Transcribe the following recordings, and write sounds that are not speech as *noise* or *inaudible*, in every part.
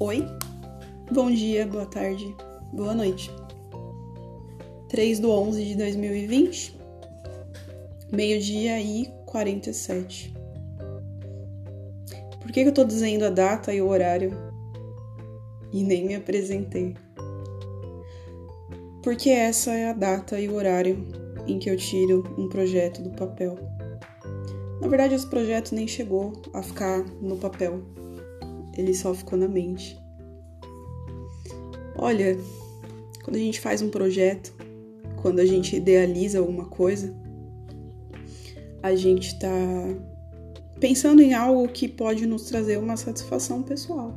Oi, bom dia, boa tarde, boa noite. 3 do 11 de 2020, meio-dia e 47. Por que, que eu tô dizendo a data e o horário e nem me apresentei? Porque essa é a data e o horário em que eu tiro um projeto do papel. Na verdade, esse projeto nem chegou a ficar no papel, ele só ficou na mente. Olha, quando a gente faz um projeto, quando a gente idealiza alguma coisa, a gente está pensando em algo que pode nos trazer uma satisfação pessoal,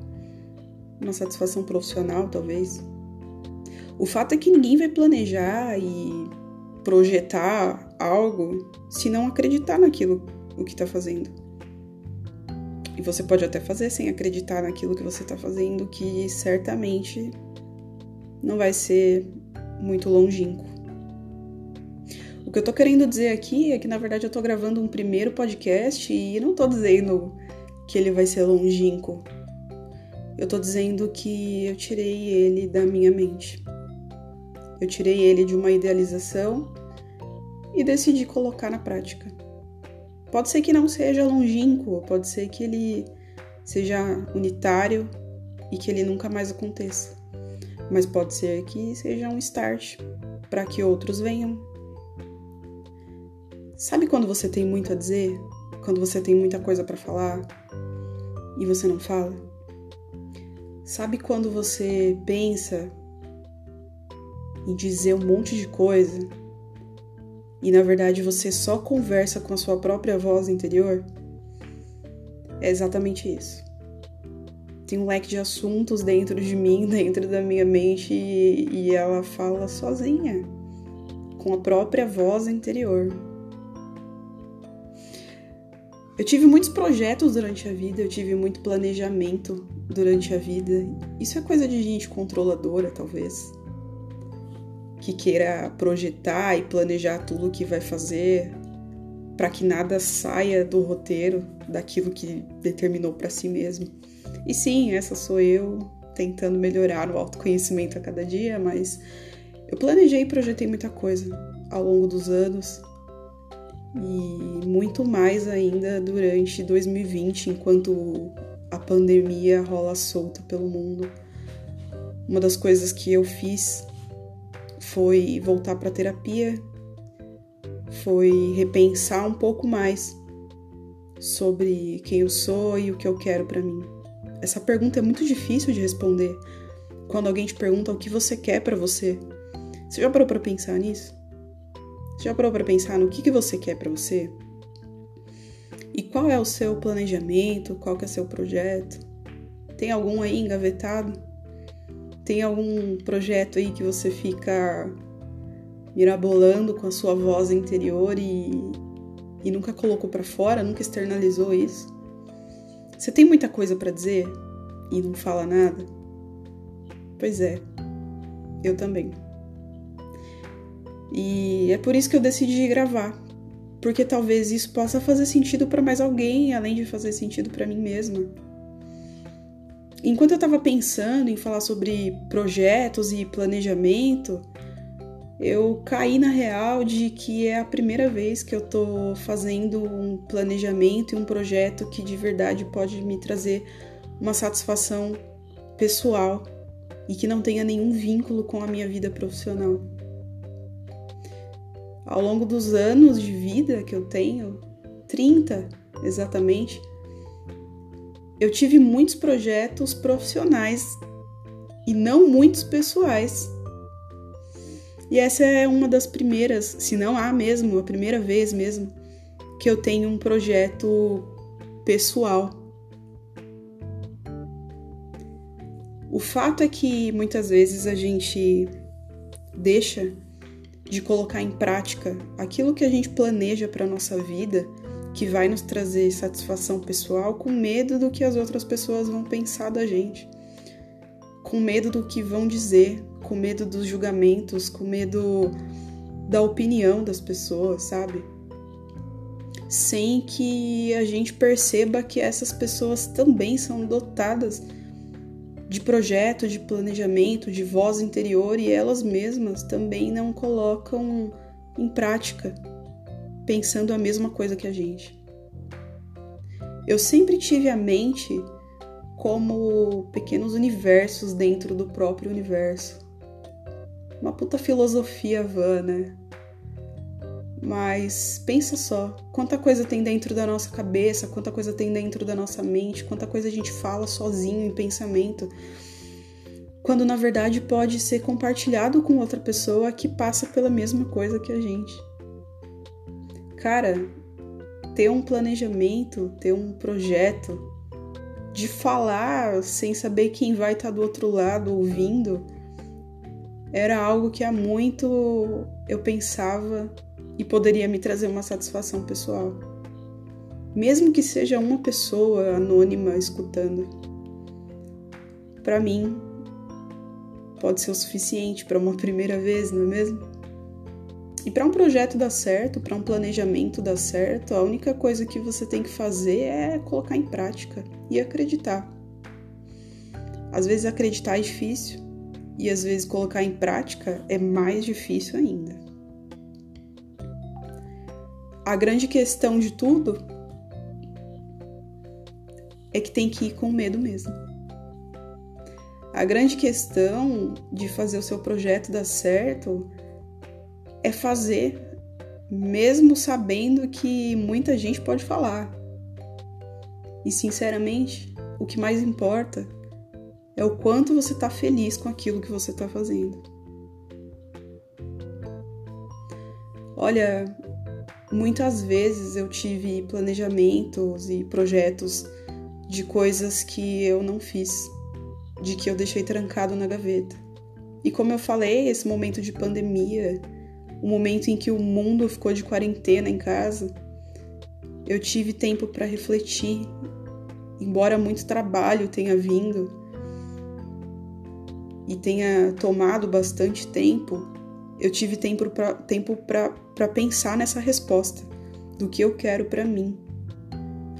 uma satisfação profissional, talvez. O fato é que ninguém vai planejar e projetar algo se não acreditar naquilo o que está fazendo. E você pode até fazer sem acreditar naquilo que você está fazendo, que certamente não vai ser muito longínquo. O que eu tô querendo dizer aqui é que na verdade eu tô gravando um primeiro podcast e não tô dizendo que ele vai ser longínquo. Eu tô dizendo que eu tirei ele da minha mente. Eu tirei ele de uma idealização e decidi colocar na prática. Pode ser que não seja longínquo, pode ser que ele seja unitário e que ele nunca mais aconteça. Mas pode ser que seja um start para que outros venham. Sabe quando você tem muito a dizer? Quando você tem muita coisa para falar e você não fala? Sabe quando você pensa em dizer um monte de coisa e na verdade você só conversa com a sua própria voz interior, é exatamente isso. Tem um leque de assuntos dentro de mim, *laughs* dentro da minha mente, e, e ela fala sozinha, com a própria voz interior. Eu tive muitos projetos durante a vida, eu tive muito planejamento durante a vida. Isso é coisa de gente controladora, talvez que queira projetar e planejar tudo o que vai fazer para que nada saia do roteiro, daquilo que determinou para si mesmo. E sim, essa sou eu tentando melhorar o autoconhecimento a cada dia, mas eu planejei e projetei muita coisa ao longo dos anos e muito mais ainda durante 2020, enquanto a pandemia rola solta pelo mundo. Uma das coisas que eu fiz foi voltar para terapia, foi repensar um pouco mais sobre quem eu sou e o que eu quero para mim. Essa pergunta é muito difícil de responder quando alguém te pergunta o que você quer para você. Você já parou para pensar nisso? Você já parou para pensar no que, que você quer para você? E qual é o seu planejamento? Qual que é o seu projeto? Tem algum aí engavetado? Tem algum projeto aí que você fica mirabolando com a sua voz interior e, e nunca colocou para fora, nunca externalizou isso? Você tem muita coisa para dizer e não fala nada? Pois é, eu também. E é por isso que eu decidi gravar, porque talvez isso possa fazer sentido para mais alguém, além de fazer sentido para mim mesma. Enquanto eu estava pensando em falar sobre projetos e planejamento, eu caí na real de que é a primeira vez que eu estou fazendo um planejamento e um projeto que de verdade pode me trazer uma satisfação pessoal e que não tenha nenhum vínculo com a minha vida profissional. Ao longo dos anos de vida que eu tenho, 30 exatamente, eu tive muitos projetos profissionais e não muitos pessoais. E essa é uma das primeiras, se não há mesmo, a primeira vez mesmo, que eu tenho um projeto pessoal. O fato é que muitas vezes a gente deixa de colocar em prática aquilo que a gente planeja para nossa vida que vai nos trazer satisfação pessoal com medo do que as outras pessoas vão pensar da gente, com medo do que vão dizer, com medo dos julgamentos, com medo da opinião das pessoas, sabe? Sem que a gente perceba que essas pessoas também são dotadas de projeto, de planejamento, de voz interior e elas mesmas também não colocam em prática, pensando a mesma coisa que a gente. Eu sempre tive a mente como pequenos universos dentro do próprio universo. Uma puta filosofia vã, né? Mas pensa só, quanta coisa tem dentro da nossa cabeça, quanta coisa tem dentro da nossa mente, quanta coisa a gente fala sozinho em pensamento, quando na verdade pode ser compartilhado com outra pessoa que passa pela mesma coisa que a gente. Cara, ter um planejamento, ter um projeto, de falar sem saber quem vai estar do outro lado ouvindo, era algo que há muito eu pensava e poderia me trazer uma satisfação pessoal. Mesmo que seja uma pessoa anônima escutando. Para mim, pode ser o suficiente para uma primeira vez, não é mesmo? E para um projeto dar certo, para um planejamento dar certo, a única coisa que você tem que fazer é colocar em prática e acreditar. Às vezes acreditar é difícil e às vezes colocar em prática é mais difícil ainda a grande questão de tudo é que tem que ir com medo mesmo. A grande questão de fazer o seu projeto dar certo é fazer, mesmo sabendo que muita gente pode falar. E sinceramente, o que mais importa é o quanto você está feliz com aquilo que você está fazendo. Olha, Muitas vezes eu tive planejamentos e projetos de coisas que eu não fiz, de que eu deixei trancado na gaveta. E como eu falei, esse momento de pandemia, o momento em que o mundo ficou de quarentena em casa, eu tive tempo para refletir, embora muito trabalho tenha vindo e tenha tomado bastante tempo, eu tive tempo para tempo pensar nessa resposta do que eu quero para mim.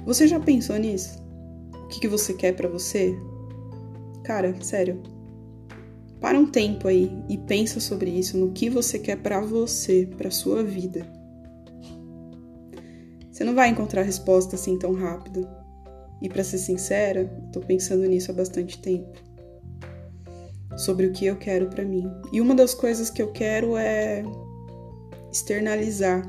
Você já pensou nisso? O que, que você quer para você? Cara, sério. Para um tempo aí e pensa sobre isso, no que você quer para você, para sua vida. Você não vai encontrar resposta assim tão rápido. E para ser sincera, tô pensando nisso há bastante tempo sobre o que eu quero para mim. E uma das coisas que eu quero é externalizar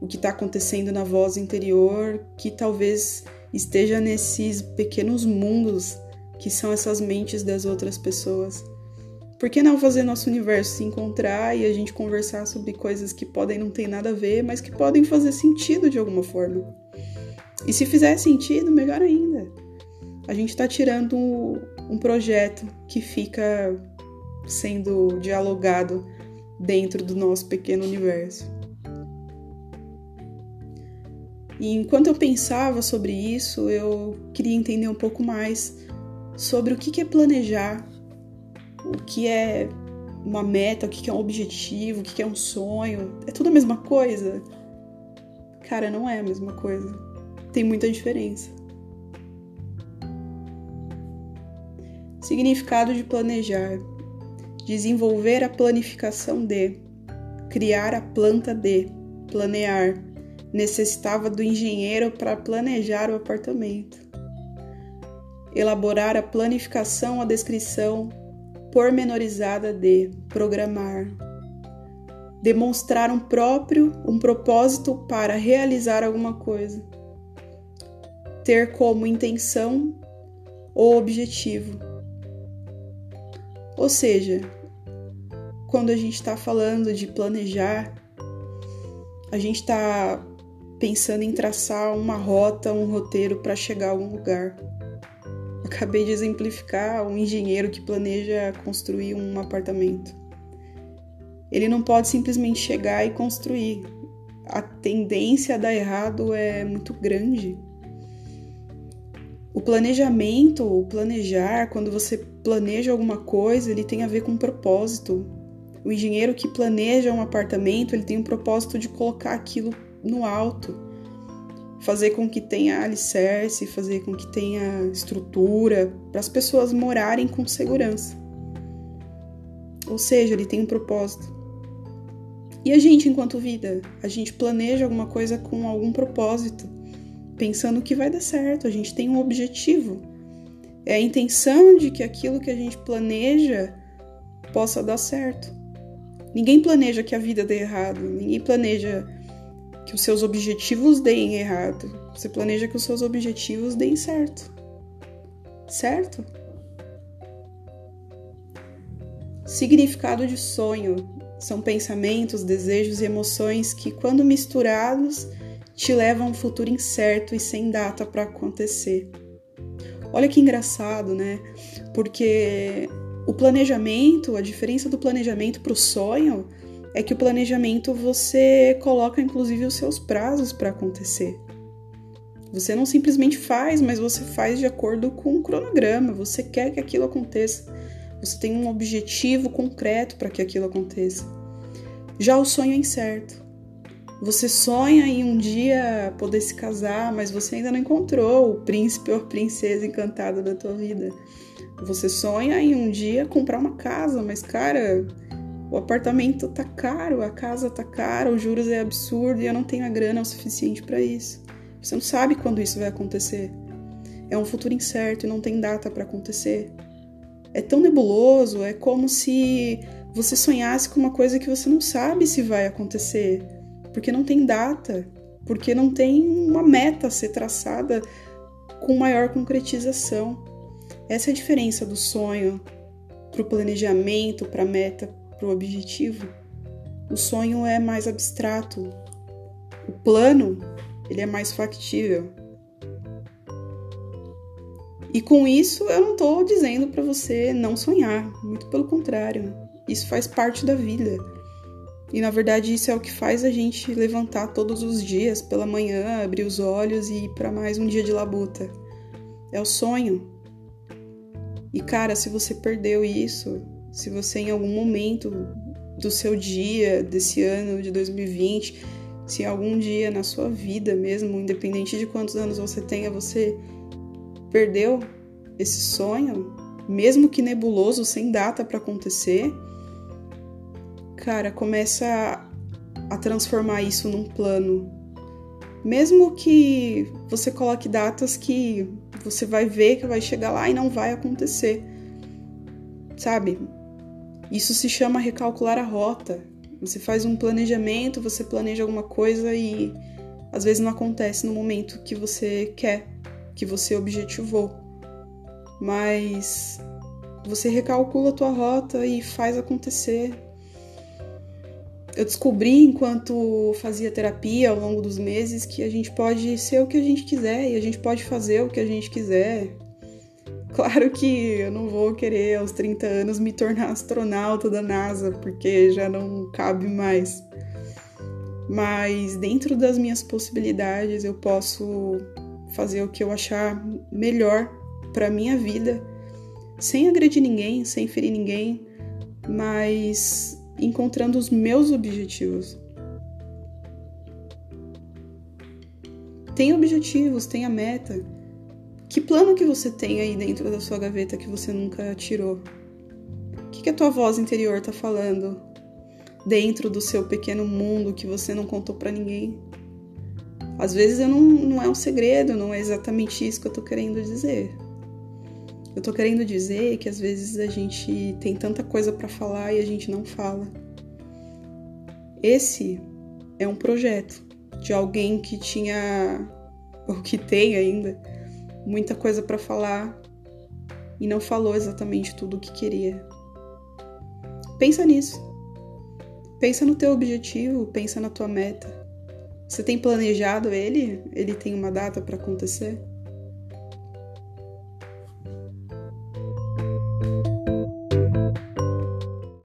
o que está acontecendo na voz interior, que talvez esteja nesses pequenos mundos que são essas mentes das outras pessoas. Por que não fazer nosso universo se encontrar e a gente conversar sobre coisas que podem não ter nada a ver, mas que podem fazer sentido de alguma forma? E se fizer sentido, melhor ainda. A gente está tirando um projeto que fica sendo dialogado dentro do nosso pequeno universo. E enquanto eu pensava sobre isso, eu queria entender um pouco mais sobre o que é planejar, o que é uma meta, o que é um objetivo, o que é um sonho. É tudo a mesma coisa? Cara, não é a mesma coisa. Tem muita diferença. Significado de planejar: desenvolver a planificação de, criar a planta de, planear. Necessitava do engenheiro para planejar o apartamento. Elaborar a planificação, a descrição pormenorizada de, programar. Demonstrar um próprio, um propósito para realizar alguma coisa. Ter como intenção ou objetivo ou seja, quando a gente está falando de planejar, a gente está pensando em traçar uma rota, um roteiro para chegar a algum lugar. Acabei de exemplificar um engenheiro que planeja construir um apartamento. Ele não pode simplesmente chegar e construir. A tendência a dar errado é muito grande. O planejamento, o planejar, quando você planeja alguma coisa, ele tem a ver com um propósito. O engenheiro que planeja um apartamento, ele tem um propósito de colocar aquilo no alto, fazer com que tenha alicerce, fazer com que tenha estrutura para as pessoas morarem com segurança. Ou seja, ele tem um propósito. E a gente, enquanto vida, a gente planeja alguma coisa com algum propósito, pensando que vai dar certo, a gente tem um objetivo. É a intenção de que aquilo que a gente planeja possa dar certo. Ninguém planeja que a vida dê errado, ninguém planeja que os seus objetivos deem errado. Você planeja que os seus objetivos deem certo. Certo? Significado de sonho são pensamentos, desejos e emoções que, quando misturados, te levam a um futuro incerto e sem data para acontecer. Olha que engraçado, né? Porque o planejamento, a diferença do planejamento para o sonho é que o planejamento você coloca inclusive os seus prazos para acontecer. Você não simplesmente faz, mas você faz de acordo com um cronograma. Você quer que aquilo aconteça. Você tem um objetivo concreto para que aquilo aconteça. Já o sonho é incerto. Você sonha em um dia poder se casar, mas você ainda não encontrou o príncipe ou a princesa encantada da tua vida. Você sonha em um dia comprar uma casa, mas cara, o apartamento tá caro, a casa tá cara, os juros é absurdo e eu não tenho a grana o suficiente para isso. Você não sabe quando isso vai acontecer. É um futuro incerto e não tem data para acontecer. É tão nebuloso, é como se você sonhasse com uma coisa que você não sabe se vai acontecer, porque não tem data, porque não tem uma meta a ser traçada com maior concretização. Essa é a diferença do sonho para o planejamento, para meta, para o objetivo. O sonho é mais abstrato. O plano, ele é mais factível. E com isso eu não estou dizendo para você não sonhar, muito pelo contrário. Isso faz parte da vida. E na verdade isso é o que faz a gente levantar todos os dias pela manhã, abrir os olhos e ir para mais um dia de labuta. É o sonho. E cara, se você perdeu isso, se você em algum momento do seu dia, desse ano de 2020, se algum dia na sua vida mesmo, independente de quantos anos você tenha, você perdeu esse sonho, mesmo que nebuloso, sem data para acontecer, cara, começa a, a transformar isso num plano. Mesmo que você coloque datas que você vai ver que vai chegar lá e não vai acontecer. Sabe? Isso se chama recalcular a rota. Você faz um planejamento, você planeja alguma coisa e às vezes não acontece no momento que você quer, que você objetivou. Mas você recalcula a tua rota e faz acontecer. Eu descobri enquanto fazia terapia ao longo dos meses que a gente pode ser o que a gente quiser e a gente pode fazer o que a gente quiser. Claro que eu não vou querer aos 30 anos me tornar astronauta da NASA, porque já não cabe mais. Mas dentro das minhas possibilidades, eu posso fazer o que eu achar melhor para minha vida, sem agredir ninguém, sem ferir ninguém, mas encontrando os meus objetivos. Tem objetivos, tem a meta que plano que você tem aí dentro da sua gaveta que você nunca tirou? O que, que a tua voz interior tá falando dentro do seu pequeno mundo que você não contou para ninguém? Às vezes eu não, não é um segredo, não é exatamente isso que eu tô querendo dizer. Eu tô querendo dizer que às vezes a gente tem tanta coisa para falar e a gente não fala. Esse é um projeto de alguém que tinha, *laughs* ou que tem ainda, muita coisa para falar e não falou exatamente tudo o que queria. Pensa nisso. Pensa no teu objetivo, pensa na tua meta. Você tem planejado ele? Ele tem uma data para acontecer?